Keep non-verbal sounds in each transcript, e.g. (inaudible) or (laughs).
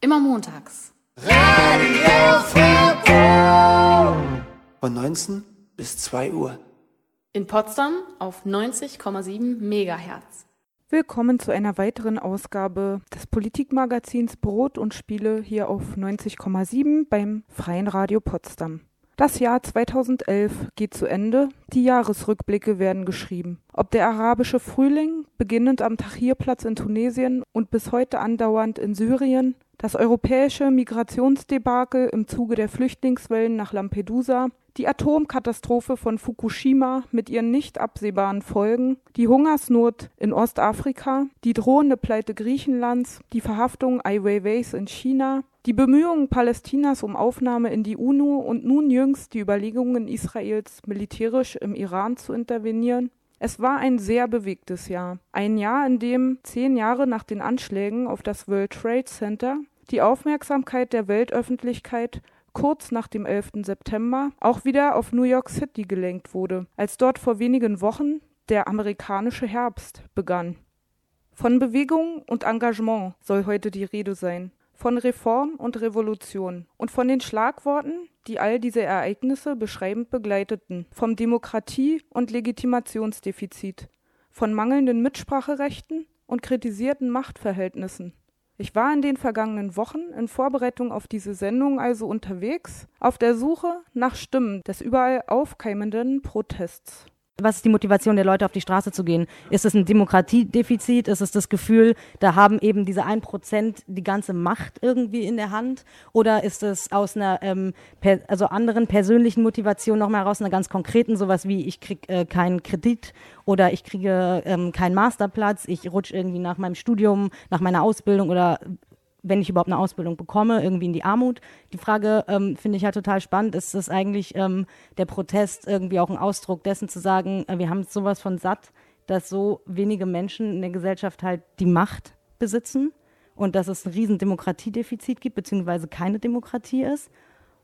Immer montags. Radio Foto. Von 19 bis 2 Uhr. In Potsdam auf 90,7 Megahertz. Willkommen zu einer weiteren Ausgabe des Politikmagazins Brot und Spiele hier auf 90,7 beim Freien Radio Potsdam. Das Jahr 2011 geht zu Ende, die Jahresrückblicke werden geschrieben. Ob der arabische Frühling, beginnend am Tahrirplatz in Tunesien und bis heute andauernd in Syrien, das europäische Migrationsdebakel im Zuge der Flüchtlingswellen nach Lampedusa, die Atomkatastrophe von Fukushima mit ihren nicht absehbaren Folgen, die Hungersnot in Ostafrika, die drohende Pleite Griechenlands, die Verhaftung Ai Weiweis in China, die Bemühungen Palästinas um Aufnahme in die UNO und nun jüngst die Überlegungen Israels, militärisch im Iran zu intervenieren. Es war ein sehr bewegtes Jahr. Ein Jahr, in dem zehn Jahre nach den Anschlägen auf das World Trade Center die Aufmerksamkeit der Weltöffentlichkeit kurz nach dem 11. September auch wieder auf New York City gelenkt wurde, als dort vor wenigen Wochen der amerikanische Herbst begann. Von Bewegung und Engagement soll heute die Rede sein, von Reform und Revolution und von den Schlagworten, die all diese Ereignisse beschreibend begleiteten, vom Demokratie- und Legitimationsdefizit, von mangelnden Mitspracherechten und kritisierten Machtverhältnissen. Ich war in den vergangenen Wochen in Vorbereitung auf diese Sendung also unterwegs, auf der Suche nach Stimmen des überall aufkeimenden Protests. Was ist die Motivation der Leute, auf die Straße zu gehen? Ist es ein Demokratiedefizit? Ist es das Gefühl, da haben eben diese ein Prozent die ganze Macht irgendwie in der Hand? Oder ist es aus einer ähm, also anderen persönlichen Motivation nochmal heraus, einer ganz konkreten, sowas wie ich krieg äh, keinen Kredit oder ich kriege ähm, keinen Masterplatz, ich rutsche irgendwie nach meinem Studium, nach meiner Ausbildung oder wenn ich überhaupt eine Ausbildung bekomme, irgendwie in die Armut. Die Frage ähm, finde ich halt total spannend. Ist das eigentlich ähm, der Protest irgendwie auch ein Ausdruck dessen zu sagen, äh, wir haben sowas von satt, dass so wenige Menschen in der Gesellschaft halt die Macht besitzen und dass es ein riesen Demokratiedefizit gibt, beziehungsweise keine Demokratie ist.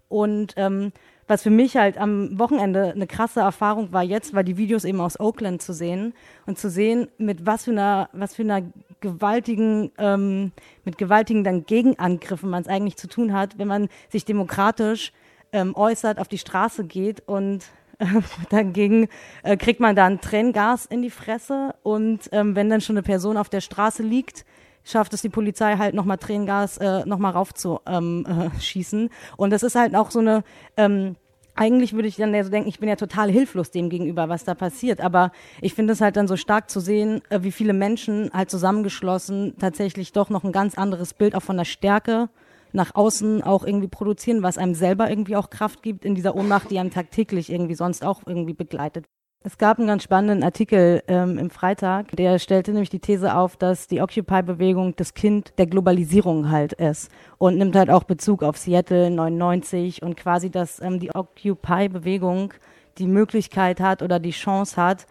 Und ähm, was für mich halt am Wochenende eine krasse Erfahrung war jetzt, war die Videos eben aus Oakland zu sehen und zu sehen, mit was für einer, was für einer gewaltigen, ähm, mit gewaltigen dann Gegenangriffen man es eigentlich zu tun hat, wenn man sich demokratisch ähm, äußert, auf die Straße geht und äh, (laughs) dagegen äh, kriegt man dann Tränengas in die Fresse und ähm, wenn dann schon eine Person auf der Straße liegt, schafft es die Polizei halt nochmal Tränengas äh, nochmal raufzuschießen. Ähm, äh, schießen. und das ist halt auch so eine, ähm, eigentlich würde ich dann ja so denken, ich bin ja total hilflos dem gegenüber, was da passiert. Aber ich finde es halt dann so stark zu sehen, äh, wie viele Menschen halt zusammengeschlossen tatsächlich doch noch ein ganz anderes Bild auch von der Stärke nach außen auch irgendwie produzieren, was einem selber irgendwie auch Kraft gibt in dieser Ohnmacht, die einem tagtäglich irgendwie sonst auch irgendwie begleitet. Es gab einen ganz spannenden Artikel ähm, im Freitag, der stellte nämlich die These auf, dass die Occupy-Bewegung das Kind der Globalisierung halt ist und nimmt halt auch Bezug auf Seattle 99 und quasi, dass ähm, die Occupy-Bewegung die Möglichkeit hat oder die Chance hat,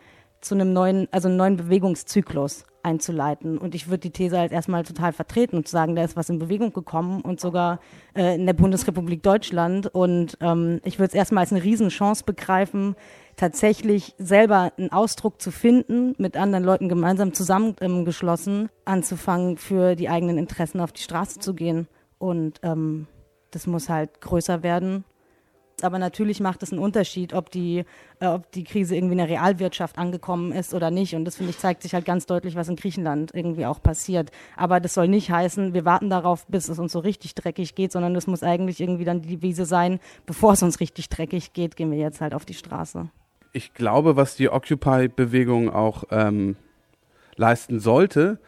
zu einem neuen, also einen neuen Bewegungszyklus einzuleiten. Und ich würde die These halt erstmal total vertreten und sagen, da ist was in Bewegung gekommen und sogar äh, in der Bundesrepublik Deutschland. Und ähm, ich würde es erstmal als eine Riesenchance begreifen, tatsächlich selber einen Ausdruck zu finden, mit anderen Leuten gemeinsam zusammengeschlossen, anzufangen, für die eigenen Interessen auf die Straße zu gehen. Und ähm, das muss halt größer werden. Aber natürlich macht es einen Unterschied, ob die, äh, ob die Krise irgendwie in der Realwirtschaft angekommen ist oder nicht. Und das finde ich zeigt sich halt ganz deutlich, was in Griechenland irgendwie auch passiert. Aber das soll nicht heißen, wir warten darauf, bis es uns so richtig dreckig geht, sondern das muss eigentlich irgendwie dann die Devise sein, bevor es uns richtig dreckig geht, gehen wir jetzt halt auf die Straße ich glaube, was die Occupy-Bewegung auch ähm, leisten sollte,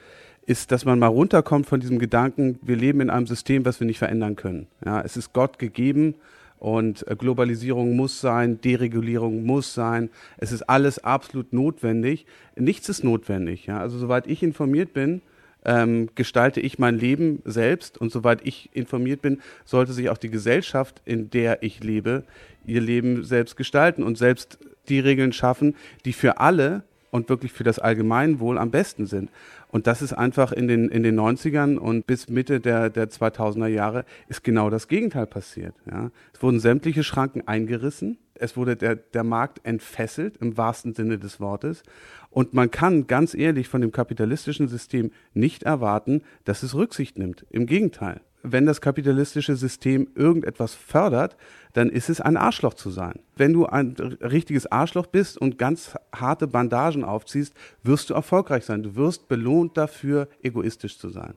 ist, dass man mal runterkommt von diesem Gedanken, wir leben in einem System, was wir nicht verändern können. Ja, es ist Gott gegeben und äh, Globalisierung muss sein, Deregulierung muss sein. Es ist alles absolut notwendig. Nichts ist notwendig. Ja? Also soweit ich informiert bin, ähm, gestalte ich mein Leben selbst und soweit ich informiert bin, sollte sich auch die Gesellschaft, in der ich lebe, ihr Leben selbst gestalten und selbst die Regeln schaffen, die für alle und wirklich für das Allgemeinwohl am besten sind. Und das ist einfach in den, in den 90ern und bis Mitte der, der 2000er Jahre ist genau das Gegenteil passiert. Ja. Es wurden sämtliche Schranken eingerissen. Es wurde der, der Markt entfesselt im wahrsten Sinne des Wortes. Und man kann ganz ehrlich von dem kapitalistischen System nicht erwarten, dass es Rücksicht nimmt. Im Gegenteil wenn das kapitalistische System irgendetwas fördert, dann ist es ein Arschloch zu sein. Wenn du ein richtiges Arschloch bist und ganz harte Bandagen aufziehst, wirst du erfolgreich sein. Du wirst belohnt dafür, egoistisch zu sein.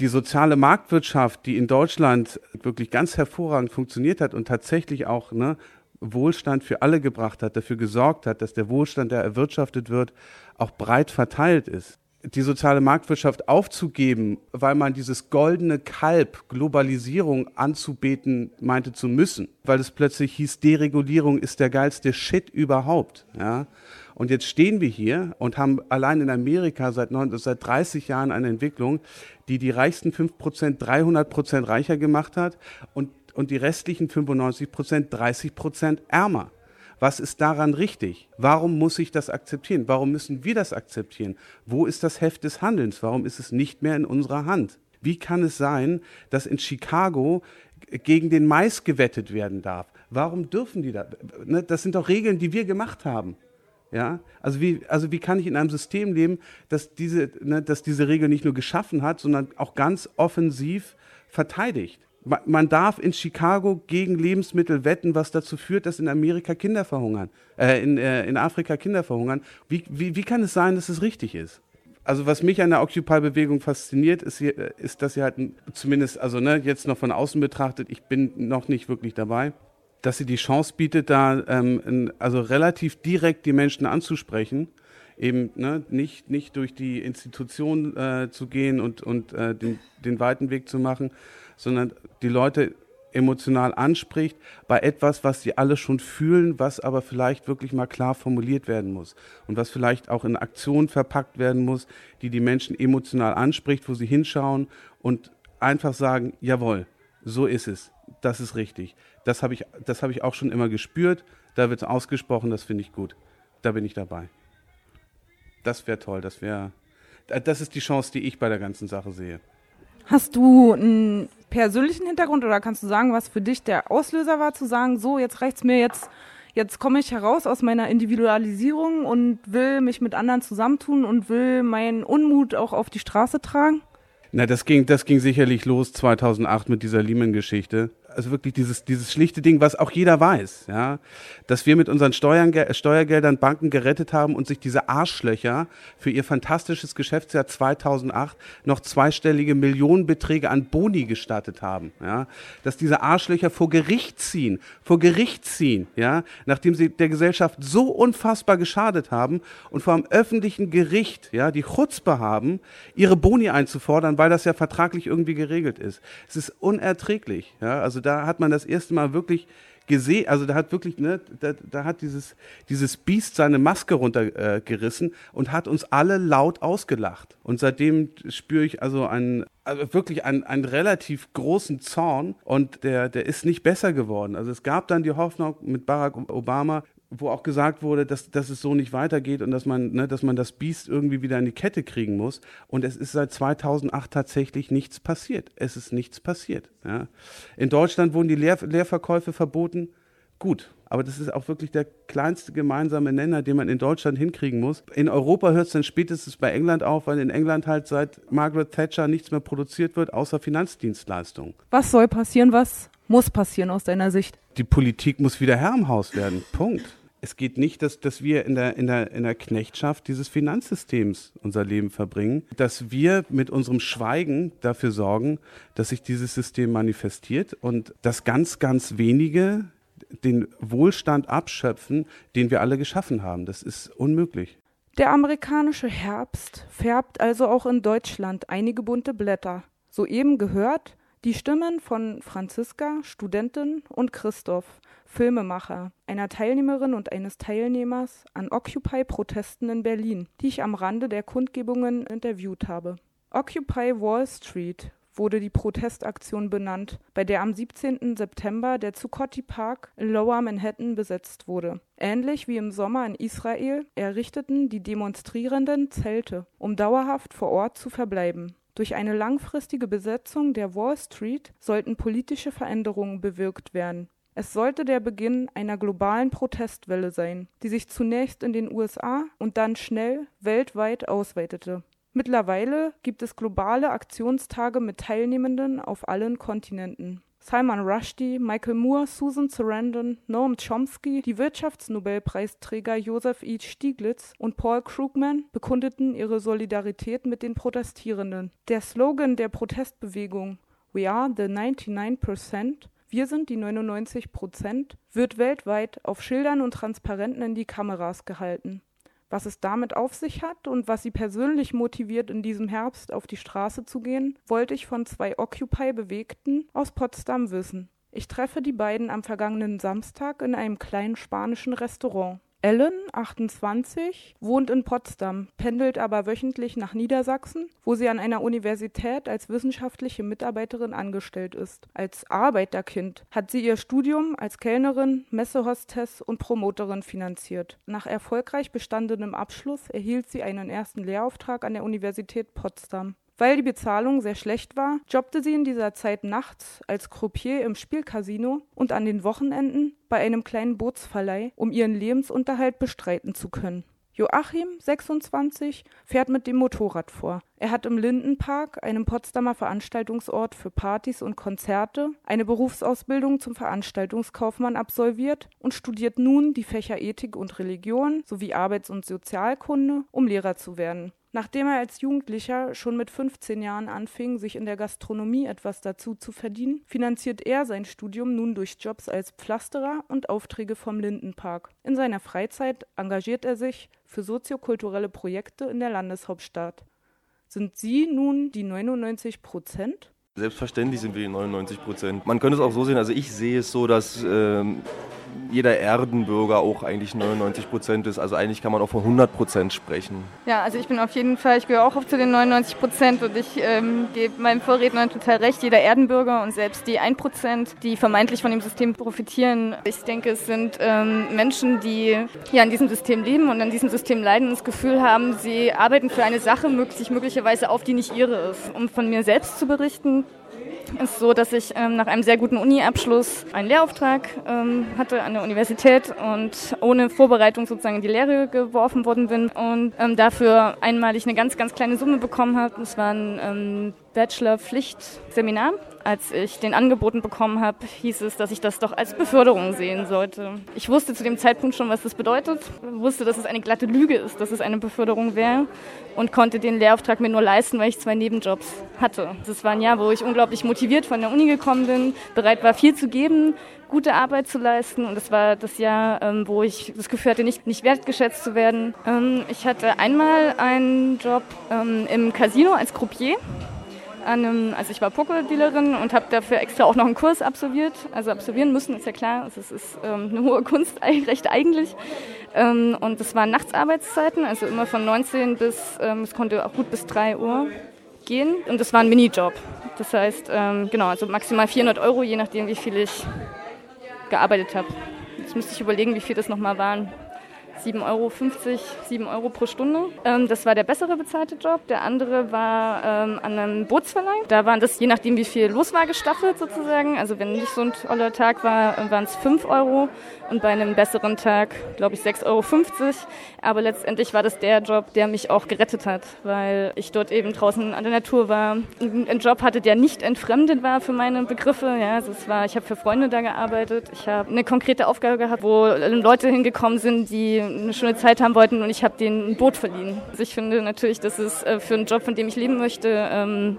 Die soziale Marktwirtschaft, die in Deutschland wirklich ganz hervorragend funktioniert hat und tatsächlich auch ne, Wohlstand für alle gebracht hat, dafür gesorgt hat, dass der Wohlstand, der erwirtschaftet wird, auch breit verteilt ist. Die soziale Marktwirtschaft aufzugeben, weil man dieses goldene Kalb Globalisierung anzubeten meinte zu müssen, weil es plötzlich hieß, Deregulierung ist der geilste Shit überhaupt. Ja? Und jetzt stehen wir hier und haben allein in Amerika seit, seit 30 Jahren eine Entwicklung, die die reichsten 5 Prozent 300 Prozent reicher gemacht hat und und die restlichen 95 Prozent 30 Prozent ärmer. Was ist daran richtig? Warum muss ich das akzeptieren? Warum müssen wir das akzeptieren? Wo ist das Heft des Handelns? Warum ist es nicht mehr in unserer Hand? Wie kann es sein, dass in Chicago gegen den Mais gewettet werden darf? Warum dürfen die da? Ne, das sind doch Regeln, die wir gemacht haben. Ja, also wie, also wie kann ich in einem System leben, das diese, ne, diese Regel nicht nur geschaffen hat, sondern auch ganz offensiv verteidigt? Man darf in Chicago gegen Lebensmittel wetten, was dazu führt, dass in Amerika Kinder verhungern, äh, in, äh, in Afrika Kinder verhungern. Wie, wie, wie kann es sein, dass es richtig ist? Also was mich an der Occupy-Bewegung fasziniert, ist, äh, ist, dass sie halt zumindest, also ne, jetzt noch von außen betrachtet, ich bin noch nicht wirklich dabei, dass sie die Chance bietet, da ähm, also relativ direkt die Menschen anzusprechen, eben ne, nicht, nicht durch die Institution äh, zu gehen und, und äh, den, den weiten Weg zu machen, sondern die Leute emotional anspricht bei etwas, was sie alle schon fühlen, was aber vielleicht wirklich mal klar formuliert werden muss und was vielleicht auch in Aktionen verpackt werden muss, die die Menschen emotional anspricht, wo sie hinschauen und einfach sagen, jawohl, so ist es, das ist richtig. Das habe ich, habe ich auch schon immer gespürt, da wird es ausgesprochen, das finde ich gut. Da bin ich dabei. Das wäre toll, das wäre, das ist die Chance, die ich bei der ganzen Sache sehe. Hast du einen persönlichen Hintergrund oder kannst du sagen, was für dich der Auslöser war, zu sagen, so, jetzt reicht's mir, jetzt, jetzt komme ich heraus aus meiner Individualisierung und will mich mit anderen zusammentun und will meinen Unmut auch auf die Straße tragen? Na, das ging, das ging sicherlich los 2008 mit dieser Lehman-Geschichte also wirklich dieses, dieses schlichte Ding, was auch jeder weiß, ja, dass wir mit unseren Steuern, Steuergeldern Banken gerettet haben und sich diese Arschlöcher für ihr fantastisches Geschäftsjahr 2008 noch zweistellige Millionenbeträge an Boni gestattet haben, ja, dass diese Arschlöcher vor Gericht ziehen, vor Gericht ziehen, ja, nachdem sie der Gesellschaft so unfassbar geschadet haben und vor einem öffentlichen Gericht, ja, die Chutzpe haben, ihre Boni einzufordern, weil das ja vertraglich irgendwie geregelt ist. Es ist unerträglich, ja, also da hat man das erste Mal wirklich gesehen, also da hat wirklich, ne, da, da hat dieses, dieses Biest seine Maske runtergerissen äh, und hat uns alle laut ausgelacht. Und seitdem spüre ich also einen, also wirklich einen, einen relativ großen Zorn und der, der ist nicht besser geworden. Also es gab dann die Hoffnung mit Barack Obama, wo auch gesagt wurde, dass, dass es so nicht weitergeht und dass man, ne, dass man das Biest irgendwie wieder in die Kette kriegen muss. Und es ist seit 2008 tatsächlich nichts passiert. Es ist nichts passiert. Ja. In Deutschland wurden die Leer, Leerverkäufe verboten. Gut, aber das ist auch wirklich der kleinste gemeinsame Nenner, den man in Deutschland hinkriegen muss. In Europa hört es dann spätestens bei England auf, weil in England halt seit Margaret Thatcher nichts mehr produziert wird, außer Finanzdienstleistungen. Was soll passieren? Was muss passieren aus deiner Sicht? Die Politik muss wieder Herr im Haus werden. Punkt es geht nicht, dass, dass wir in der, in, der, in der Knechtschaft dieses Finanzsystems unser Leben verbringen, dass wir mit unserem Schweigen dafür sorgen, dass sich dieses System manifestiert und dass ganz, ganz wenige den Wohlstand abschöpfen, den wir alle geschaffen haben. Das ist unmöglich. Der amerikanische Herbst färbt also auch in Deutschland einige bunte Blätter. Soeben gehört die Stimmen von Franziska, Studentin, und Christoph, Filmemacher, einer Teilnehmerin und eines Teilnehmers an Occupy-Protesten in Berlin, die ich am Rande der Kundgebungen interviewt habe. Occupy Wall Street wurde die Protestaktion benannt, bei der am 17. September der Zuccotti Park in Lower Manhattan besetzt wurde. Ähnlich wie im Sommer in Israel errichteten die Demonstrierenden Zelte, um dauerhaft vor Ort zu verbleiben. Durch eine langfristige Besetzung der Wall Street sollten politische Veränderungen bewirkt werden, es sollte der Beginn einer globalen Protestwelle sein, die sich zunächst in den USA und dann schnell weltweit ausweitete. Mittlerweile gibt es globale Aktionstage mit Teilnehmenden auf allen Kontinenten. Salman Rushdie, Michael Moore, Susan Sarandon, Noam Chomsky, die Wirtschaftsnobelpreisträger Joseph E. Stiglitz und Paul Krugman bekundeten ihre Solidarität mit den Protestierenden. Der Slogan der Protestbewegung We are the 99%, wir sind die 99 Prozent, wird weltweit auf Schildern und Transparenten in die Kameras gehalten. Was es damit auf sich hat und was sie persönlich motiviert, in diesem Herbst auf die Straße zu gehen, wollte ich von zwei Occupy-Bewegten aus Potsdam wissen. Ich treffe die beiden am vergangenen Samstag in einem kleinen spanischen Restaurant. Ellen, 28, wohnt in Potsdam, pendelt aber wöchentlich nach Niedersachsen, wo sie an einer Universität als wissenschaftliche Mitarbeiterin angestellt ist. Als Arbeiterkind hat sie ihr Studium als Kellnerin, Messehostess und Promoterin finanziert. Nach erfolgreich bestandenem Abschluss erhielt sie einen ersten Lehrauftrag an der Universität Potsdam. Weil die Bezahlung sehr schlecht war, jobbte sie in dieser Zeit nachts als Croupier im Spielcasino und an den Wochenenden bei einem kleinen Bootsverleih, um ihren Lebensunterhalt bestreiten zu können. Joachim, 26, fährt mit dem Motorrad vor. Er hat im Lindenpark, einem Potsdamer Veranstaltungsort für Partys und Konzerte, eine Berufsausbildung zum Veranstaltungskaufmann absolviert und studiert nun die Fächer Ethik und Religion sowie Arbeits- und Sozialkunde, um Lehrer zu werden. Nachdem er als Jugendlicher schon mit 15 Jahren anfing, sich in der Gastronomie etwas dazu zu verdienen, finanziert er sein Studium nun durch Jobs als Pflasterer und Aufträge vom Lindenpark. In seiner Freizeit engagiert er sich für soziokulturelle Projekte in der Landeshauptstadt. Sind Sie nun die 99 Prozent? Selbstverständlich sind wir die 99 Prozent. Man könnte es auch so sehen, also ich sehe es so, dass ähm, jeder Erdenbürger auch eigentlich 99 Prozent ist. Also eigentlich kann man auch von 100 Prozent sprechen. Ja, also ich bin auf jeden Fall, ich gehöre auch zu den 99 Prozent und ich ähm, gebe meinem Vorredner total recht. Jeder Erdenbürger und selbst die 1 Prozent, die vermeintlich von dem System profitieren. Ich denke, es sind ähm, Menschen, die hier an diesem System leben und an diesem System leiden und das Gefühl haben, sie arbeiten für eine Sache, sich möglicherweise auf, die nicht ihre ist. Um von mir selbst zu berichten, ist so, dass ich ähm, nach einem sehr guten Uni-Abschluss einen Lehrauftrag ähm, hatte an der Universität und ohne Vorbereitung sozusagen in die Lehre geworfen worden bin und ähm, dafür einmalig eine ganz, ganz kleine Summe bekommen habe. Das war ein ähm, Bachelor-Pflichtseminar als ich den angeboten bekommen habe, hieß es, dass ich das doch als Beförderung sehen sollte. Ich wusste zu dem Zeitpunkt schon, was das bedeutet, wusste, dass es eine glatte Lüge ist, dass es eine Beförderung wäre und konnte den Lehrauftrag mir nur leisten, weil ich zwei Nebenjobs hatte. Das war ein Jahr, wo ich unglaublich motiviert von der Uni gekommen bin, bereit war, viel zu geben, gute Arbeit zu leisten und es war das Jahr, ähm, wo ich das Gefühl hatte, nicht, nicht wertgeschätzt zu werden. Ähm, ich hatte einmal einen Job ähm, im Casino als Croupier an einem, also ich war Pokerdealerin und habe dafür extra auch noch einen Kurs absolviert, also absolvieren müssen, ist ja klar, also es ist ähm, eine hohe Kunst, (laughs) recht eigentlich. Ähm, und das waren Nachtsarbeitszeiten, also immer von 19 bis, ähm, es konnte auch gut bis 3 Uhr gehen und das war ein Minijob. Das heißt, ähm, genau, also maximal 400 Euro, je nachdem, wie viel ich gearbeitet habe. Jetzt müsste ich überlegen, wie viel das nochmal waren. 7,50 Euro, 7 Euro pro Stunde. Ähm, das war der bessere bezahlte Job. Der andere war ähm, an einem Bootsverleih. Da waren das je nachdem, wie viel los war, gestaffelt sozusagen. Also wenn nicht so ein toller Tag war, waren es 5 Euro und bei einem besseren Tag, glaube ich, 6,50 Euro. Aber letztendlich war das der Job, der mich auch gerettet hat, weil ich dort eben draußen an der Natur war, einen Job hatte, der nicht entfremdet war für meine Begriffe. Ja, also es war, ich habe für Freunde da gearbeitet. Ich habe eine konkrete Aufgabe gehabt, wo Leute hingekommen sind, die eine schöne Zeit haben wollten und ich habe denen ein Boot verliehen. Also ich finde natürlich, dass es äh, für einen Job, von dem ich leben möchte, ähm,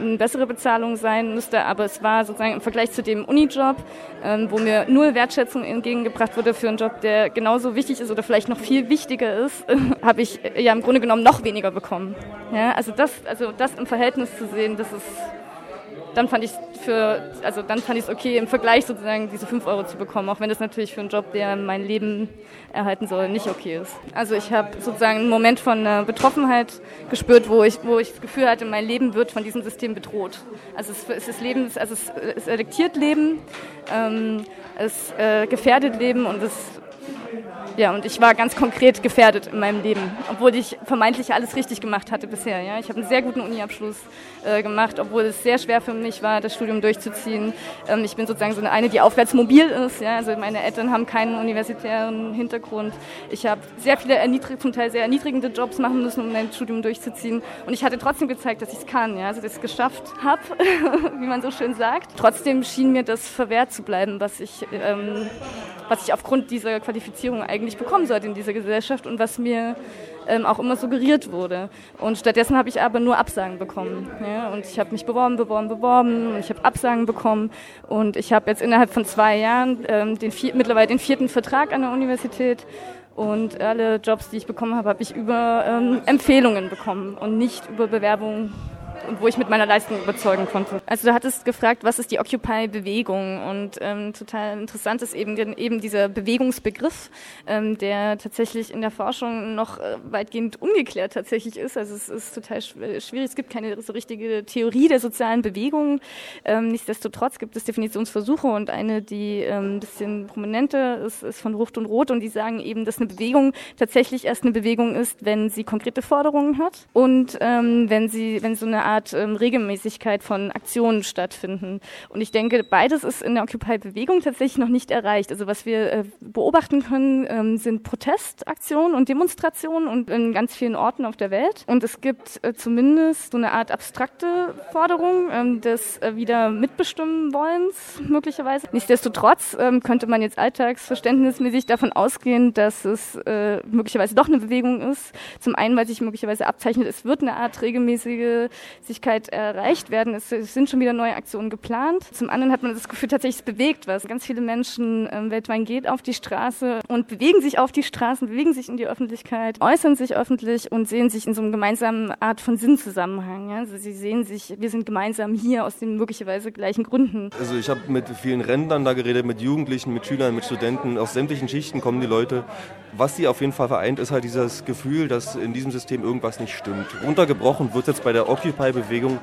eine bessere Bezahlung sein müsste, aber es war sozusagen im Vergleich zu dem Unijob, ähm, wo mir null Wertschätzung entgegengebracht wurde für einen Job, der genauso wichtig ist oder vielleicht noch viel wichtiger ist, (laughs) habe ich ja im Grunde genommen noch weniger bekommen. Ja, also das, also das im Verhältnis zu sehen, das ist dann fand ich für, also dann fand ich es okay, im Vergleich sozusagen diese 5 Euro zu bekommen, auch wenn das natürlich für einen Job, der mein Leben erhalten soll, nicht okay ist. Also ich habe sozusagen einen Moment von äh, Betroffenheit gespürt, wo ich, wo ich das Gefühl hatte, mein Leben wird von diesem System bedroht. Also es, es ist Leben, also es, es eliktiert Leben, ähm, es äh, gefährdet Leben und es Ja, und ich war ganz konkret gefährdet in meinem Leben, obwohl ich vermeintlich alles richtig gemacht hatte bisher. Ja, ich habe einen sehr guten Uniabschluss äh, gemacht, obwohl es sehr schwer für mich war, das Studium durchzuziehen. Ähm, ich bin sozusagen so eine, die aufwärts mobil ist. Ja, also meine Eltern haben keinen universitären Hintergrund. Ich habe sehr viele zum Teil sehr erniedrigende Jobs machen müssen, um mein Studium durchzuziehen. Und ich hatte trotzdem gezeigt, dass ich es kann, ja, also dass ich es geschafft habe, (laughs) wie man so schön sagt. Trotzdem schien mir das verwehrt zu bleiben, was ich ähm, was ich aufgrund dieser Qualifizierung eigentlich bekommen sollte in dieser Gesellschaft und was mir ähm, auch immer suggeriert wurde. Und stattdessen habe ich aber nur Absagen bekommen. Ja? Und ich habe mich beworben, beworben, beworben und ich habe Absagen bekommen. Und ich habe jetzt innerhalb von zwei Jahren ähm, den vier, mittlerweile den vierten Vertrag an der Universität. Und alle Jobs, die ich bekommen habe, habe ich über ähm, Empfehlungen bekommen und nicht über Bewerbungen und wo ich mit meiner Leistung überzeugen konnte. Also du hattest gefragt, was ist die Occupy-Bewegung? Und ähm, total interessant ist eben, eben dieser Bewegungsbegriff, ähm, der tatsächlich in der Forschung noch äh, weitgehend ungeklärt tatsächlich ist. Also es ist total schwierig, es gibt keine so richtige Theorie der sozialen Bewegungen. Ähm, nichtsdestotrotz gibt es Definitionsversuche und eine, die ähm, ein bisschen prominenter ist, ist von Rucht und Roth und die sagen eben, dass eine Bewegung tatsächlich erst eine Bewegung ist, wenn sie konkrete Forderungen hat und ähm, wenn sie, wenn so eine Art ähm, Regelmäßigkeit von Aktionen stattfinden. Und ich denke, beides ist in der Occupy-Bewegung tatsächlich noch nicht erreicht. Also was wir äh, beobachten können, ähm, sind Protestaktionen und Demonstrationen und in ganz vielen Orten auf der Welt. Und es gibt äh, zumindest so eine Art abstrakte Forderung ähm, des äh, wieder mitbestimmen wollens möglicherweise. Nichtsdestotrotz ähm, könnte man jetzt alltagsverständnismäßig davon ausgehen, dass es äh, möglicherweise doch eine Bewegung ist. Zum einen, weil sich möglicherweise abzeichnet, es wird eine Art regelmäßige Sichtbarkeit erreicht werden. Es, sind schon wieder neue Aktionen geplant. Zum anderen hat man das Gefühl, tatsächlich es bewegt was. Ganz viele Menschen ähm, weltweit gehen auf die Straße und bewegen sich auf die Straßen, bewegen sich in die Öffentlichkeit, äußern sich öffentlich und sehen sich in so einem gemeinsamen Art von Sinnzusammenhang. Also sie sehen sich, wir sind gemeinsam hier aus den möglicherweise gleichen Gründen. Also ich habe mit vielen Rentnern da geredet, mit Jugendlichen, mit Schülern, mit Studenten. Aus sämtlichen Schichten kommen die Leute. Was sie auf jeden Fall vereint, ist halt dieses Gefühl, dass in diesem System irgendwas nicht stimmt. Runtergebrochen wird jetzt bei der Occupy-Bewegung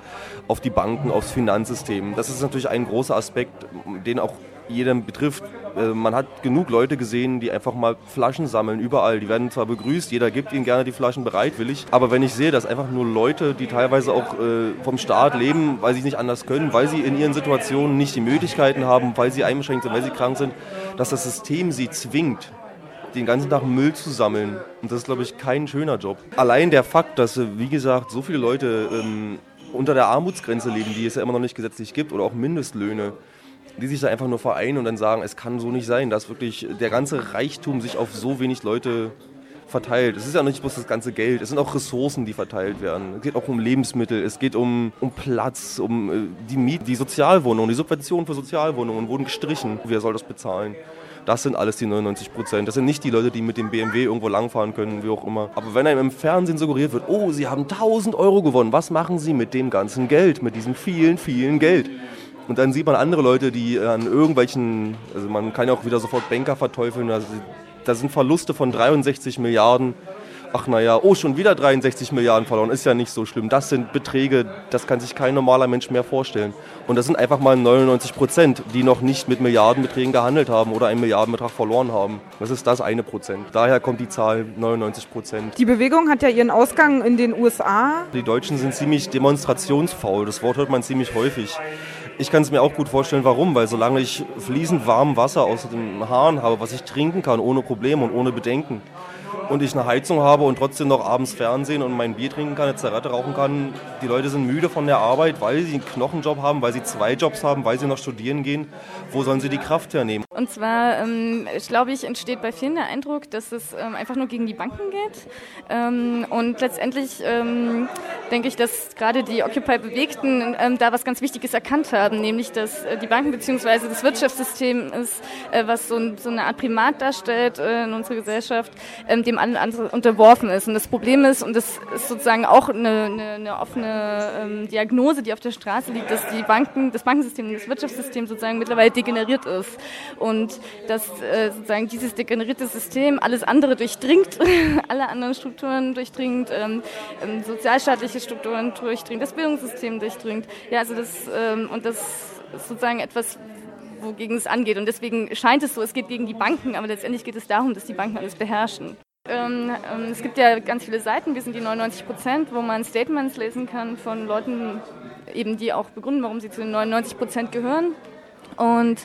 auf die Banken, aufs Finanzsystem. Das ist natürlich ein großer Aspekt, den auch jeden betrifft. Äh, man hat genug Leute gesehen, die einfach mal Flaschen sammeln, überall. Die werden zwar begrüßt, jeder gibt ihnen gerne die Flaschen bereitwillig, aber wenn ich sehe, dass einfach nur Leute, die teilweise auch äh, vom Staat leben, weil sie nicht anders können, weil sie in ihren Situationen nicht die Möglichkeiten haben, weil sie eingeschränkt sind, weil sie krank sind, dass das System sie zwingt, den ganzen Tag Müll zu sammeln. Und das ist, glaube ich, kein schöner Job. Allein der Fakt, dass, wie gesagt, so viele Leute ähm, unter der Armutsgrenze leben, die es ja immer noch nicht gesetzlich gibt, oder auch Mindestlöhne, die sich da einfach nur vereinen und dann sagen, es kann so nicht sein, dass wirklich der ganze Reichtum sich auf so wenig Leute verteilt. Es ist ja nicht bloß das ganze Geld, es sind auch Ressourcen, die verteilt werden. Es geht auch um Lebensmittel, es geht um, um Platz, um äh, die Miet, die Sozialwohnungen, die Subventionen für Sozialwohnungen wurden gestrichen. Wer soll das bezahlen? Das sind alles die 99 Prozent. Das sind nicht die Leute, die mit dem BMW irgendwo langfahren können, wie auch immer. Aber wenn einem im Fernsehen suggeriert wird, oh, Sie haben 1000 Euro gewonnen, was machen Sie mit dem ganzen Geld, mit diesem vielen, vielen Geld? Und dann sieht man andere Leute, die an irgendwelchen, also man kann ja auch wieder sofort Banker verteufeln, also da sind Verluste von 63 Milliarden ach naja, oh, schon wieder 63 Milliarden verloren, ist ja nicht so schlimm. Das sind Beträge, das kann sich kein normaler Mensch mehr vorstellen. Und das sind einfach mal 99 Prozent, die noch nicht mit Milliardenbeträgen gehandelt haben oder einen Milliardenbetrag verloren haben. Das ist das eine Prozent. Daher kommt die Zahl 99 Prozent. Die Bewegung hat ja ihren Ausgang in den USA. Die Deutschen sind ziemlich demonstrationsfaul. Das Wort hört man ziemlich häufig. Ich kann es mir auch gut vorstellen, warum, weil solange ich fließend warmes Wasser aus dem Hahn habe, was ich trinken kann, ohne Probleme und ohne Bedenken, und ich eine Heizung habe und trotzdem noch abends Fernsehen und mein Bier trinken kann, eine Zigarette rauchen kann. Die Leute sind müde von der Arbeit, weil sie einen Knochenjob haben, weil sie zwei Jobs haben, weil sie noch studieren gehen. Wo sollen sie die Kraft hernehmen? Und zwar, ähm, glaube ich, entsteht bei vielen der Eindruck, dass es ähm, einfach nur gegen die Banken geht. Ähm, und letztendlich ähm, denke ich, dass gerade die Occupy-Bewegten ähm, da was ganz Wichtiges erkannt haben, nämlich dass äh, die Banken bzw. das Wirtschaftssystem ist, äh, was so, so, eine Art Primat darstellt äh, in unserer Gesellschaft, ähm, dem allen anderen unterworfen ist. Und das Problem ist, und das ist sozusagen auch eine, eine, eine offene Diagnose, die auf der Straße liegt, dass die Banken, das Bankensystem, das Wirtschaftssystem sozusagen mittlerweile degeneriert ist. Und dass äh, sozusagen dieses degenerierte System alles andere durchdringt, (laughs) alle anderen Strukturen durchdringt, ähm, ähm, sozialstaatliche Strukturen durchdringt, das Bildungssystem durchdringt. Ja, also das, ähm, und das ist sozusagen etwas, wogegen es angeht. Und deswegen scheint es so, es geht gegen die Banken, aber letztendlich geht es darum, dass die Banken alles beherrschen. Ähm, ähm, es gibt ja ganz viele Seiten, wir sind die 99 Prozent, wo man Statements lesen kann von Leuten, eben die auch begründen, warum sie zu den 99 Prozent gehören. Und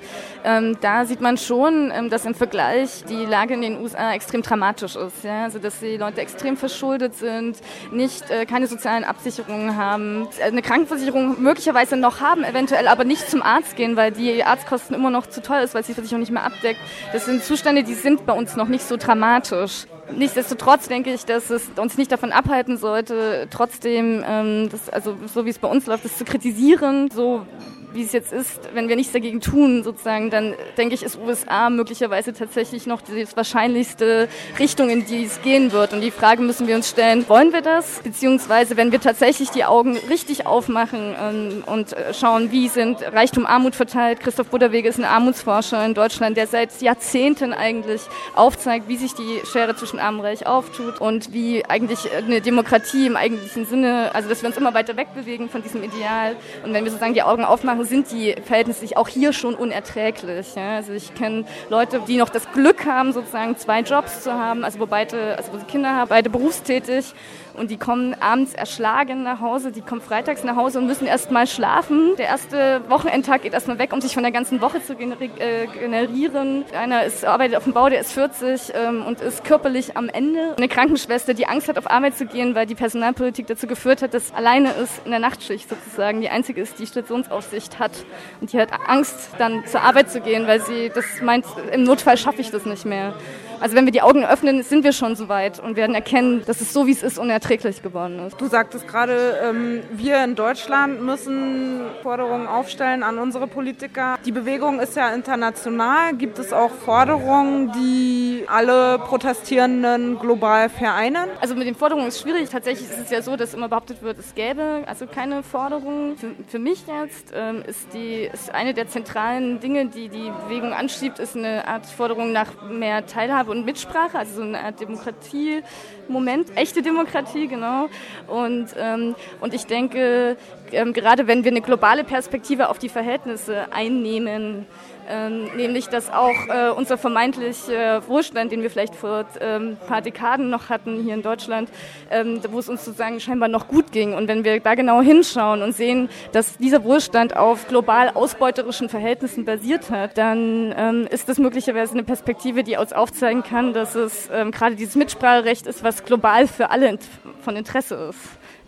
ähm, da sieht man schon, ähm, dass im Vergleich die Lage in den USA extrem dramatisch ist. Ja? Also dass die Leute extrem verschuldet sind, nicht äh, keine sozialen Absicherungen haben, eine Krankenversicherung möglicherweise noch haben, eventuell aber nicht zum Arzt gehen, weil die Arztkosten immer noch zu teuer ist, weil sie Versicherung nicht mehr abdeckt. Das sind Zustände, die sind bei uns noch nicht so dramatisch. Nichtsdestotrotz denke ich, dass es uns nicht davon abhalten sollte, trotzdem, ähm, das, also so wie es bei uns läuft, das zu kritisieren, so wie es jetzt ist, wenn wir nichts dagegen tun, sozusagen, dann denke ich, ist USA möglicherweise tatsächlich noch die wahrscheinlichste Richtung, in die es gehen wird. Und die Frage müssen wir uns stellen, wollen wir das? Beziehungsweise, wenn wir tatsächlich die Augen richtig aufmachen ähm, und äh, schauen, wie sind Reichtum, Armut verteilt. Christoph Butterwege ist ein Armutsforscher in Deutschland, der seit Jahrzehnten eigentlich aufzeigt, wie sich die Schere zwischen Arm und Reich auftut und wie eigentlich eine Demokratie im eigentlichen Sinne, also dass wir uns immer weiter wegbewegen von diesem Ideal. Und wenn wir sozusagen die Augen aufmachen, sind die verhältnismäßig auch hier schon unerträglich. Ja? Also ich kenne Leute, die noch das Glück haben, sozusagen zwei Jobs zu haben, also wo beide, also wo sie Kinder haben, beide berufstätig und die kommen abends erschlagen nach Hause, die kommen freitags nach Hause und müssen erst mal schlafen. Der erste Wochenendtag geht erstmal weg, um sich von der ganzen Woche zu äh, generieren. Einer ist, arbeitet auf dem Bau, der ist 40 ähm, und ist körperlich am Ende. Eine Krankenschwester, die Angst hat, auf Arbeit zu gehen, weil die Personalpolitik dazu geführt hat, dass alleine ist in der Nachtschicht sozusagen die einzige ist, die Stationsaufsicht hat. Und die hat Angst, dann zur Arbeit zu gehen, weil sie das meint, im Notfall schaffe ich das nicht mehr. Also wenn wir die Augen öffnen, sind wir schon so weit und werden erkennen, dass es so, wie es ist, unerträglich geworden ist. Du sagtest gerade, ähm, wir in Deutschland müssen Forderungen aufstellen an unsere Politiker. Die Bewegung ist ja international. Gibt es auch Forderungen, die alle Protestierenden global vereinen? Also mit den Forderungen ist schwierig. Tatsächlich ist es ja so, dass immer behauptet wird, es gäbe also keine Forderungen. Für, für mich jetzt ähm, ist, die, ist eine der zentralen Dinge, die die Bewegung anschiebt, ist eine Art Forderung nach mehr Teilhabe und Mitsprache, also so eine Art Demokratie-Moment, echte Demokratie, genau. Und, ähm, und ich denke, ähm, gerade wenn wir eine globale Perspektive auf die Verhältnisse einnehmen, ähm, nämlich dass auch äh, unser vermeintlicher äh, Wohlstand, den wir vielleicht vor ähm, ein paar Dekaden noch hatten hier in Deutschland, ähm, wo es uns sozusagen scheinbar noch gut ging. Und wenn wir da genau hinschauen und sehen, dass dieser Wohlstand auf global ausbeuterischen Verhältnissen basiert hat, dann ähm, ist das möglicherweise eine Perspektive, die uns aufzeigen kann, dass es ähm, gerade dieses Mitspracherecht ist, was global für alle von Interesse ist.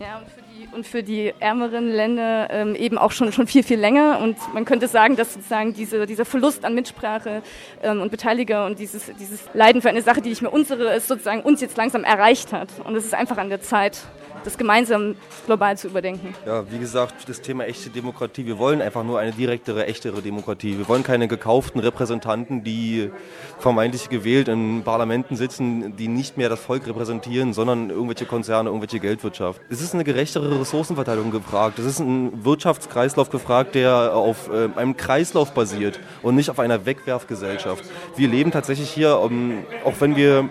Ja, und für und für die ärmeren Länder ähm, eben auch schon, schon viel, viel länger. Und man könnte sagen, dass sozusagen diese, dieser Verlust an Mitsprache ähm, und Beteiliger und dieses, dieses Leiden für eine Sache, die nicht mehr unsere ist, sozusagen uns jetzt langsam erreicht hat. Und es ist einfach an der Zeit, das gemeinsam global zu überdenken. Ja, wie gesagt, das Thema echte Demokratie. Wir wollen einfach nur eine direktere, echtere Demokratie. Wir wollen keine gekauften Repräsentanten, die vermeintlich gewählt in Parlamenten sitzen, die nicht mehr das Volk repräsentieren, sondern irgendwelche Konzerne, irgendwelche Geldwirtschaft. Es ist eine gerechtere Ressourcenverteilung gefragt. Es ist ein Wirtschaftskreislauf gefragt, der auf äh, einem Kreislauf basiert und nicht auf einer Wegwerfgesellschaft. Wir leben tatsächlich hier, um, auch wenn wir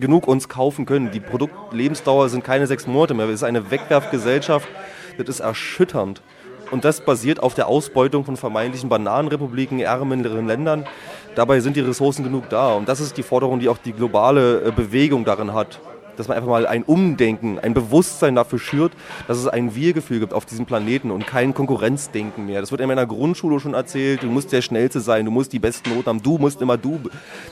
genug uns kaufen können. Die Produktlebensdauer sind keine sechs Monate mehr. Es ist eine Wegwerfgesellschaft. Das ist erschütternd. Und das basiert auf der Ausbeutung von vermeintlichen Bananenrepubliken, ärmeren Ländern. Dabei sind die Ressourcen genug da. Und das ist die Forderung, die auch die globale äh, Bewegung darin hat dass man einfach mal ein Umdenken, ein Bewusstsein dafür schürt, dass es ein Wir-Gefühl gibt auf diesem Planeten und kein Konkurrenzdenken mehr. Das wird in meiner Grundschule schon erzählt, du musst der Schnellste sein, du musst die besten Noten haben, du musst immer du.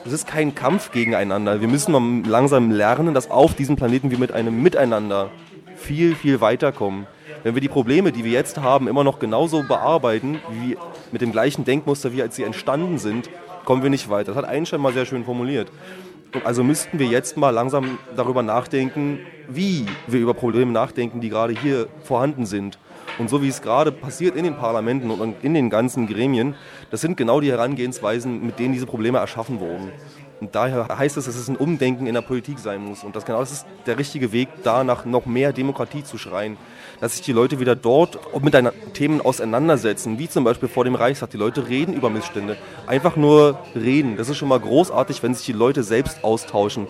Das ist kein Kampf gegeneinander. Wir müssen langsam lernen, dass auf diesem Planeten wir mit einem Miteinander viel, viel weiterkommen. Wenn wir die Probleme, die wir jetzt haben, immer noch genauso bearbeiten, wie mit dem gleichen Denkmuster, wie als sie entstanden sind, kommen wir nicht weiter. Das hat Einstein mal sehr schön formuliert. Also müssten wir jetzt mal langsam darüber nachdenken, wie wir über Probleme nachdenken, die gerade hier vorhanden sind. Und so wie es gerade passiert in den Parlamenten und in den ganzen Gremien, das sind genau die Herangehensweisen, mit denen diese Probleme erschaffen wurden. Und daher heißt es, dass es ein Umdenken in der Politik sein muss. Und das genau das ist der richtige Weg, da nach noch mehr Demokratie zu schreien dass sich die Leute wieder dort mit Themen auseinandersetzen, wie zum Beispiel vor dem Reichstag. Die Leute reden über Missstände. Einfach nur reden. Das ist schon mal großartig, wenn sich die Leute selbst austauschen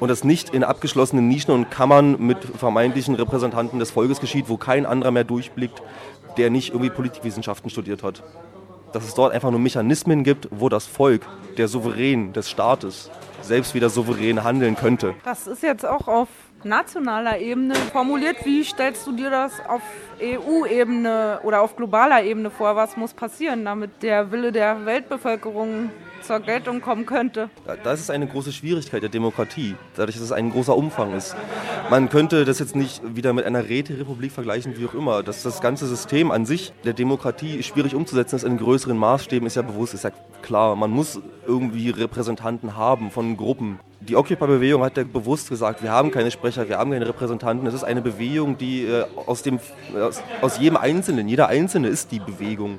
und das nicht in abgeschlossenen Nischen und Kammern mit vermeintlichen Repräsentanten des Volkes geschieht, wo kein anderer mehr durchblickt, der nicht irgendwie Politikwissenschaften studiert hat. dass es dort einfach nur Mechanismen gibt, wo das Volk, der Souverän des Staates, selbst wieder souverän handeln könnte. Das ist jetzt auch auf nationaler Ebene formuliert. Wie stellst du dir das auf EU-Ebene oder auf globaler Ebene vor? Was muss passieren, damit der Wille der Weltbevölkerung zur Geltung kommen könnte? Das ist eine große Schwierigkeit der Demokratie, dadurch, dass es ein großer Umfang ist. Man könnte das jetzt nicht wieder mit einer Räterepublik vergleichen, wie auch immer. Dass das ganze System an sich der Demokratie schwierig umzusetzen ist in größeren Maßstäben, ist ja bewusst, ist ja klar. Man muss irgendwie Repräsentanten haben von Gruppen. Die Occupy-Bewegung hat ja bewusst gesagt, wir haben keine Sprecher, wir haben keine Repräsentanten. Es ist eine Bewegung, die äh, aus, dem, aus, aus jedem Einzelnen, jeder Einzelne ist die Bewegung.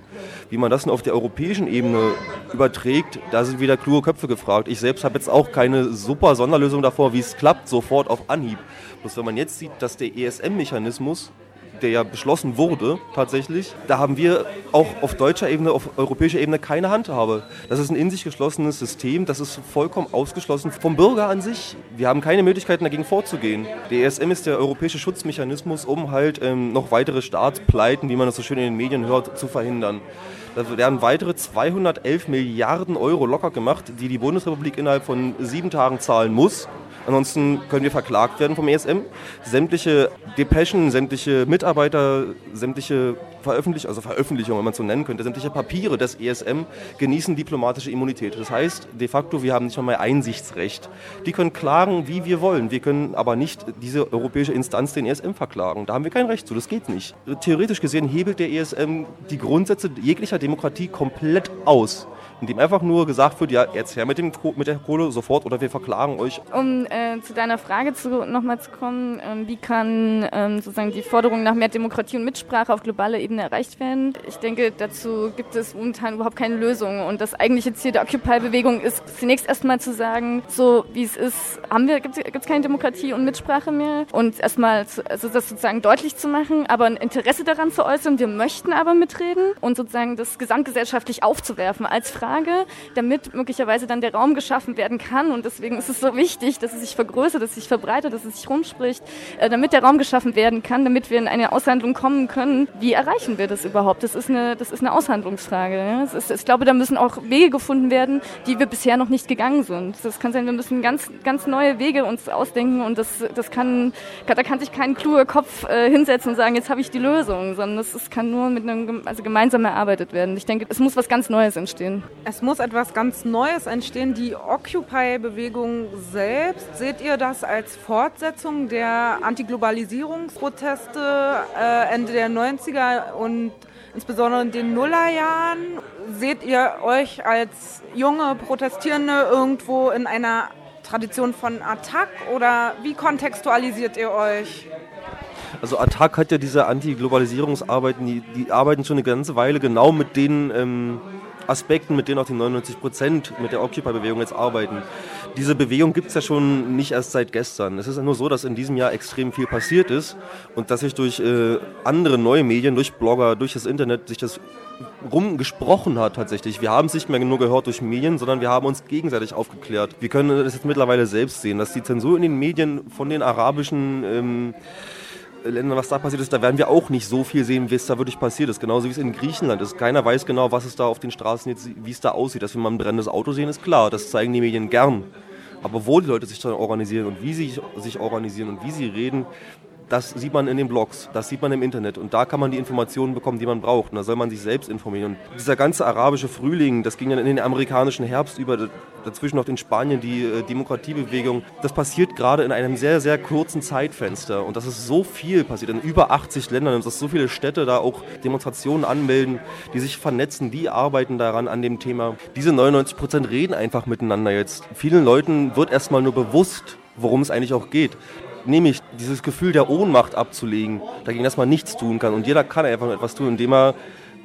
Wie man das auf der europäischen Ebene überträgt, da sind wieder kluge Köpfe gefragt. Ich selbst habe jetzt auch keine super Sonderlösung davor, wie es klappt, sofort auf Anhieb. Bloß wenn man jetzt sieht, dass der ESM-Mechanismus der ja beschlossen wurde, tatsächlich, da haben wir auch auf deutscher Ebene, auf europäischer Ebene keine Handhabe. Das ist ein in sich geschlossenes System, das ist vollkommen ausgeschlossen vom Bürger an sich. Wir haben keine Möglichkeiten dagegen vorzugehen. Der ESM ist der europäische Schutzmechanismus, um halt ähm, noch weitere Staatspleiten, wie man das so schön in den Medien hört, zu verhindern. Da werden weitere 211 Milliarden Euro locker gemacht, die die Bundesrepublik innerhalb von sieben Tagen zahlen muss. Ansonsten können wir verklagt werden vom ESM. Sämtliche Depeschen, sämtliche Mitarbeiter, sämtliche Veröffentlichungen, also Veröffentlichungen, wenn man es so nennen könnte, sämtliche Papiere des ESM genießen diplomatische Immunität. Das heißt, de facto, wir haben nicht einmal Einsichtsrecht. Die können klagen, wie wir wollen. Wir können aber nicht diese europäische Instanz den ESM verklagen. Da haben wir kein Recht zu. Das geht nicht. Theoretisch gesehen hebelt der ESM die Grundsätze jeglicher Demokratie komplett aus in dem einfach nur gesagt wird, ja, jetzt her mit, dem, mit der Kohle sofort oder wir verklagen euch. Um äh, zu deiner Frage nochmal zu kommen, ähm, wie kann ähm, sozusagen die Forderung nach mehr Demokratie und Mitsprache auf globaler Ebene erreicht werden? Ich denke, dazu gibt es momentan überhaupt keine Lösung und das eigentliche Ziel der Occupy-Bewegung ist zunächst erstmal zu sagen, so wie es ist, haben wir, gibt es keine Demokratie und Mitsprache mehr und erstmal also das sozusagen deutlich zu machen, aber ein Interesse daran zu äußern, wir möchten aber mitreden und sozusagen das gesamtgesellschaftlich aufzuwerfen als Frage Frage, damit möglicherweise dann der Raum geschaffen werden kann. Und deswegen ist es so wichtig, dass es sich vergrößert, dass es sich verbreitet, dass es sich rumspricht, äh, damit der Raum geschaffen werden kann, damit wir in eine Aushandlung kommen können. Wie erreichen wir das überhaupt? Das ist eine, das ist eine Aushandlungsfrage. Ist, ich glaube, da müssen auch Wege gefunden werden, die wir bisher noch nicht gegangen sind. Das kann sein, wir müssen ganz, ganz neue Wege uns ausdenken und das, das kann, da kann sich kein kluger Kopf äh, hinsetzen und sagen, jetzt habe ich die Lösung, sondern das, das kann nur mit einem, also gemeinsam erarbeitet werden. Ich denke, es muss was ganz Neues entstehen. Es muss etwas ganz Neues entstehen. Die Occupy-Bewegung selbst, seht ihr das als Fortsetzung der Antiglobalisierungsproteste äh, Ende der 90er und insbesondere in den Nullerjahren? Seht ihr euch als junge Protestierende irgendwo in einer Tradition von Attack oder wie kontextualisiert ihr euch? Also Attac hat ja diese Anti-Globalisierungsarbeiten, die, die, arbeiten schon eine ganze Weile genau mit den ähm, Aspekten, mit denen auch die 99 Prozent mit der Occupy-Bewegung jetzt arbeiten. Diese Bewegung gibt es ja schon nicht erst seit gestern. Es ist ja nur so, dass in diesem Jahr extrem viel passiert ist und dass sich durch äh, andere neue Medien, durch Blogger, durch das Internet sich das rumgesprochen hat tatsächlich. Wir haben es nicht mehr nur gehört durch Medien, sondern wir haben uns gegenseitig aufgeklärt. Wir können das jetzt mittlerweile selbst sehen, dass die Zensur in den Medien von den arabischen ähm, Ländern, was da passiert ist, da werden wir auch nicht so viel sehen, wie es da wirklich passiert ist. Genauso wie es in Griechenland ist. Keiner weiß genau, was es da auf den Straßen jetzt, wie es da aussieht. Dass wir mal ein brennendes Auto sehen, ist klar. Das zeigen die Medien gern. Aber wo die Leute sich dann organisieren und wie sie sich organisieren und wie sie reden, das sieht man in den Blogs, das sieht man im Internet und da kann man die Informationen bekommen, die man braucht. Und da soll man sich selbst informieren. Und dieser ganze arabische Frühling, das ging dann in den amerikanischen Herbst über, dazwischen noch in Spanien die äh, Demokratiebewegung. Das passiert gerade in einem sehr, sehr kurzen Zeitfenster und das ist so viel passiert in über 80 Ländern und dass so viele Städte da auch Demonstrationen anmelden, die sich vernetzen, die arbeiten daran an dem Thema. Diese 99 Prozent reden einfach miteinander jetzt. Vielen Leuten wird erstmal nur bewusst, worum es eigentlich auch geht nämlich dieses Gefühl der Ohnmacht abzulegen, dagegen, dass man nichts tun kann. Und jeder kann einfach etwas tun, indem er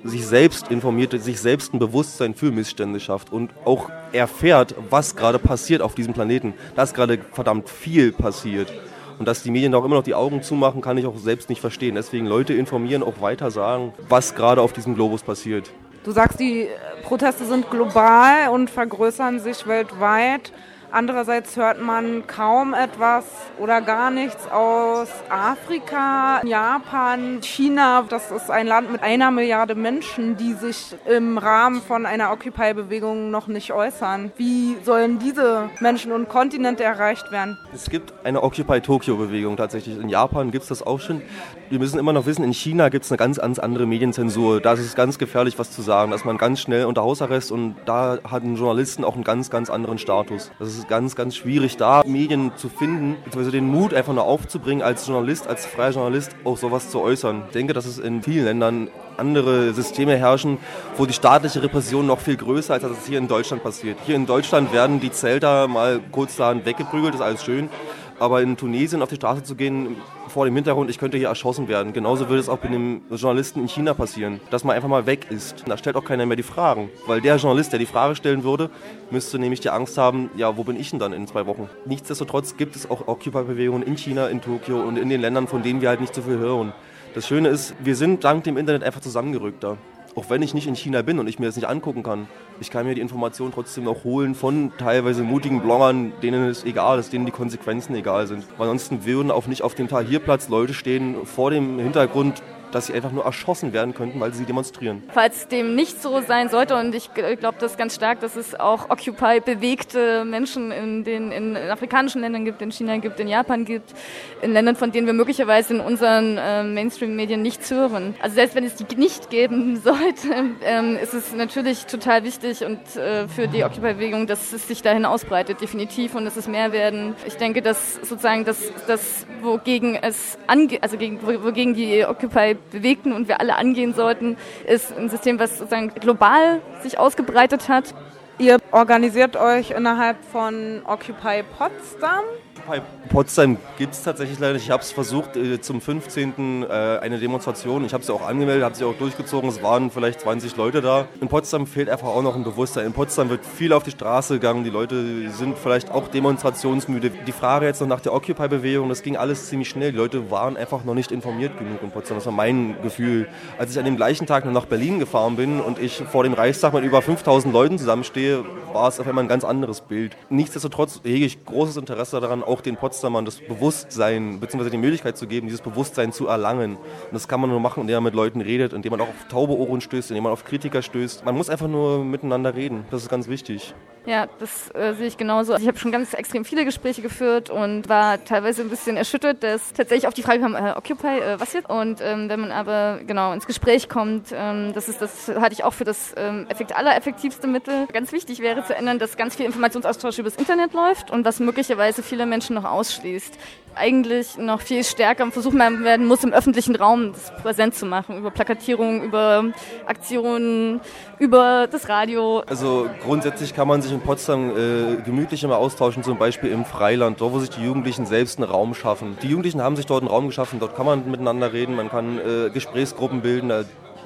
sich selbst informiert, sich selbst ein Bewusstsein für Missstände schafft und auch erfährt, was gerade passiert auf diesem Planeten. Dass gerade verdammt viel passiert. Und dass die Medien da auch immer noch die Augen zumachen, kann ich auch selbst nicht verstehen. Deswegen Leute informieren, auch weiter sagen, was gerade auf diesem Globus passiert. Du sagst, die Proteste sind global und vergrößern sich weltweit. Andererseits hört man kaum etwas oder gar nichts aus Afrika, Japan, China. Das ist ein Land mit einer Milliarde Menschen, die sich im Rahmen von einer Occupy-Bewegung noch nicht äußern. Wie sollen diese Menschen und Kontinente erreicht werden? Es gibt eine Occupy-Tokyo-Bewegung tatsächlich. In Japan gibt es das auch schon. Wir müssen immer noch wissen, in China gibt es eine ganz, ganz andere Medienzensur. Da ist es ganz gefährlich, was zu sagen. Da ist man ganz schnell unter Hausarrest und da hatten Journalisten auch einen ganz, ganz anderen Status. Das ist ganz, ganz schwierig, da Medien zu finden, beziehungsweise den Mut einfach nur aufzubringen, als Journalist, als freier Journalist auch sowas zu äußern. Ich denke, dass es in vielen Ländern andere Systeme herrschen, wo die staatliche Repression noch viel größer ist, als es hier in Deutschland passiert. Hier in Deutschland werden die Zelter mal kurz da weggeprügelt, ist alles schön. Aber in Tunesien auf die Straße zu gehen, vor dem Hintergrund, ich könnte hier erschossen werden. Genauso würde es auch mit dem Journalisten in China passieren, dass man einfach mal weg ist. Da stellt auch keiner mehr die Fragen. Weil der Journalist, der die Frage stellen würde, müsste nämlich die Angst haben, ja, wo bin ich denn dann in zwei Wochen? Nichtsdestotrotz gibt es auch Occupy-Bewegungen in China, in Tokio und in den Ländern, von denen wir halt nicht so viel hören. Das Schöne ist, wir sind dank dem Internet einfach zusammengerückter auch wenn ich nicht in China bin und ich mir das nicht angucken kann, ich kann mir die Informationen trotzdem noch holen von teilweise mutigen Bloggern, denen es egal ist, denen die Konsequenzen egal sind. Weil ansonsten würden auch nicht auf dem Tahrirplatz Leute stehen vor dem Hintergrund dass sie einfach nur erschossen werden könnten, weil sie demonstrieren. Falls dem nicht so sein sollte, und ich glaube das ganz stark, dass es auch Occupy bewegte Menschen in den in afrikanischen Ländern gibt, in China gibt, in Japan gibt, in Ländern, von denen wir möglicherweise in unseren äh, Mainstream-Medien nichts hören. Also selbst wenn es die nicht geben (laughs) sollte, ähm, ist es natürlich total wichtig und äh, für die Occupy-Bewegung, dass es sich dahin ausbreitet, definitiv, und dass es mehr werden. Ich denke, dass sozusagen das, das wogegen es angeht, also gegen, wogegen die Occupy bewegten und wir alle angehen sollten, ist ein System, was sozusagen global sich ausgebreitet hat. Ihr organisiert euch innerhalb von Occupy Potsdam bei Potsdam gibt es tatsächlich leider nicht. Ich habe es versucht, äh, zum 15. Äh, eine Demonstration. Ich habe sie auch angemeldet, habe sie auch durchgezogen. Es waren vielleicht 20 Leute da. In Potsdam fehlt einfach auch noch ein Bewusstsein. In Potsdam wird viel auf die Straße gegangen. Die Leute sind vielleicht auch demonstrationsmüde. Die Frage jetzt noch nach der Occupy-Bewegung, das ging alles ziemlich schnell. Die Leute waren einfach noch nicht informiert genug in Potsdam. Das war mein Gefühl. Als ich an dem gleichen Tag noch nach Berlin gefahren bin und ich vor dem Reichstag mit über 5000 Leuten zusammenstehe, war es auf einmal ein ganz anderes Bild. Nichtsdestotrotz hege ich großes Interesse daran, auch den Potsdamern das Bewusstsein bzw. die Möglichkeit zu geben, dieses Bewusstsein zu erlangen. Und das kann man nur machen, indem man mit Leuten redet, indem man auch auf taube Ohren stößt, indem man auf Kritiker stößt. Man muss einfach nur miteinander reden. Das ist ganz wichtig. Ja, das äh, sehe ich genauso. Also ich habe schon ganz extrem viele Gespräche geführt und war teilweise ein bisschen erschüttert, dass tatsächlich auf die Frage kam, äh, Occupy, äh, was jetzt? Und ähm, wenn man aber genau ins Gespräch kommt, ähm, das ist das halte ich auch für das ähm, effekt allereffektivste Mittel. Ganz wichtig wäre zu ändern, dass ganz viel Informationsaustausch übers Internet läuft und was möglicherweise viele Menschen noch ausschließt eigentlich noch viel stärker versucht werden muss, im öffentlichen Raum das präsent zu machen, über Plakatierung, über Aktionen, über das Radio. Also grundsätzlich kann man sich in Potsdam äh, gemütlich immer austauschen, zum Beispiel im Freiland, dort wo sich die Jugendlichen selbst einen Raum schaffen. Die Jugendlichen haben sich dort einen Raum geschaffen, dort kann man miteinander reden, man kann äh, Gesprächsgruppen bilden,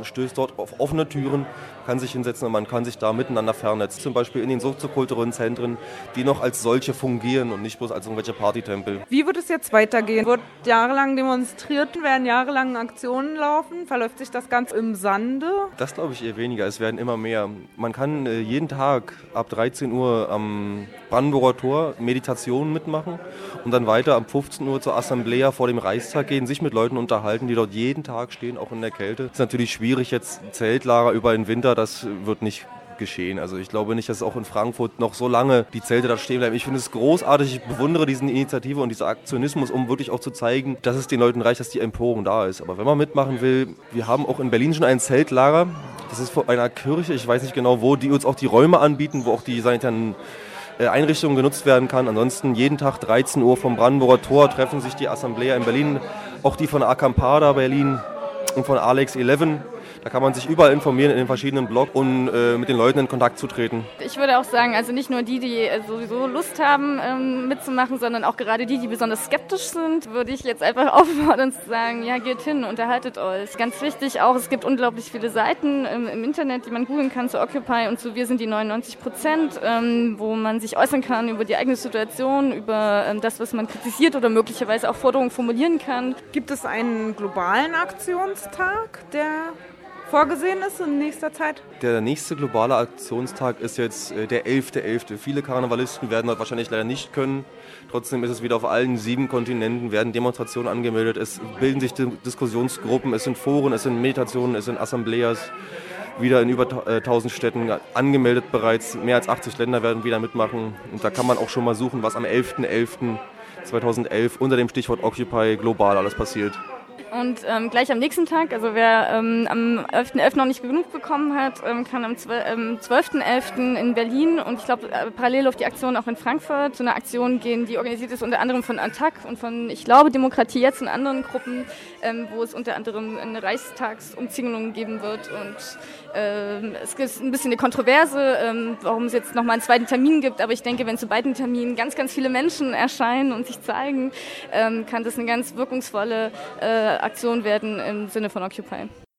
stößt dort auf offene Türen kann sich hinsetzen und man kann sich da miteinander vernetzen. Zum Beispiel in den soziokulturellen Zentren, die noch als solche fungieren und nicht bloß als irgendwelche Partytempel. Wie wird es jetzt weitergehen? Wird jahrelang demonstriert, werden jahrelang Aktionen laufen? Verläuft sich das Ganze im Sande? Das glaube ich eher weniger. Es werden immer mehr. Man kann äh, jeden Tag ab 13 Uhr am Brandenburger Tor Meditationen mitmachen und dann weiter ab 15 Uhr zur Assemblea vor dem Reichstag gehen, sich mit Leuten unterhalten, die dort jeden Tag stehen, auch in der Kälte. Es ist natürlich schwierig jetzt Zeltlager über den Winter das wird nicht geschehen. Also ich glaube nicht, dass auch in Frankfurt noch so lange die Zelte da stehen bleiben. Ich finde es großartig, ich bewundere diese Initiative und diesen Aktionismus, um wirklich auch zu zeigen, dass es den Leuten reicht, dass die Empörung da ist. Aber wenn man mitmachen will, wir haben auch in Berlin schon ein Zeltlager. Das ist vor einer Kirche, ich weiß nicht genau wo, die uns auch die Räume anbieten, wo auch die sanitären äh, Einrichtungen genutzt werden kann. Ansonsten jeden Tag 13 Uhr vom Brandenburger Tor treffen sich die Assemblea in Berlin, auch die von Acampada Berlin und von Alex 11 da kann man sich überall informieren in den verschiedenen Blogs und äh, mit den Leuten in Kontakt zu treten. Ich würde auch sagen, also nicht nur die, die äh, sowieso Lust haben ähm, mitzumachen, sondern auch gerade die, die besonders skeptisch sind, würde ich jetzt einfach (laughs) auffordern zu sagen, ja, geht hin, unterhaltet euch. Ganz wichtig auch, es gibt unglaublich viele Seiten im, im Internet, die man googeln kann zu Occupy und zu Wir sind die 99 Prozent, ähm, wo man sich äußern kann über die eigene Situation, über ähm, das, was man kritisiert oder möglicherweise auch Forderungen formulieren kann. Gibt es einen globalen Aktionstag, der vorgesehen ist in nächster Zeit? Der nächste globale Aktionstag ist jetzt äh, der 11.11. .11. Viele Karnevalisten werden dort wahrscheinlich leider nicht können. Trotzdem ist es wieder auf allen sieben Kontinenten, werden Demonstrationen angemeldet, es bilden sich Diskussionsgruppen, es sind Foren, es sind Meditationen, es sind Assembleas wieder in über 1000 äh, Städten angemeldet bereits. Mehr als 80 Länder werden wieder mitmachen. Und da kann man auch schon mal suchen, was am 11.11.2011 unter dem Stichwort Occupy global alles passiert. Und ähm, gleich am nächsten Tag, also wer ähm, am 11.11. .11. noch nicht genug bekommen hat, ähm, kann am 12.11. Ähm, in Berlin und ich glaube äh, parallel auf die Aktion auch in Frankfurt zu einer Aktion gehen, die organisiert ist unter anderem von Attac und von, ich glaube, Demokratie jetzt und anderen Gruppen, ähm, wo es unter anderem eine Reichstagsumzingelung geben wird. Und ähm, es gibt ein bisschen eine Kontroverse, ähm, warum es jetzt nochmal einen zweiten Termin gibt. Aber ich denke, wenn zu beiden Terminen ganz, ganz viele Menschen erscheinen und sich zeigen, ähm, kann das eine ganz wirkungsvolle äh, Aktion werden im Sinne von Occupy.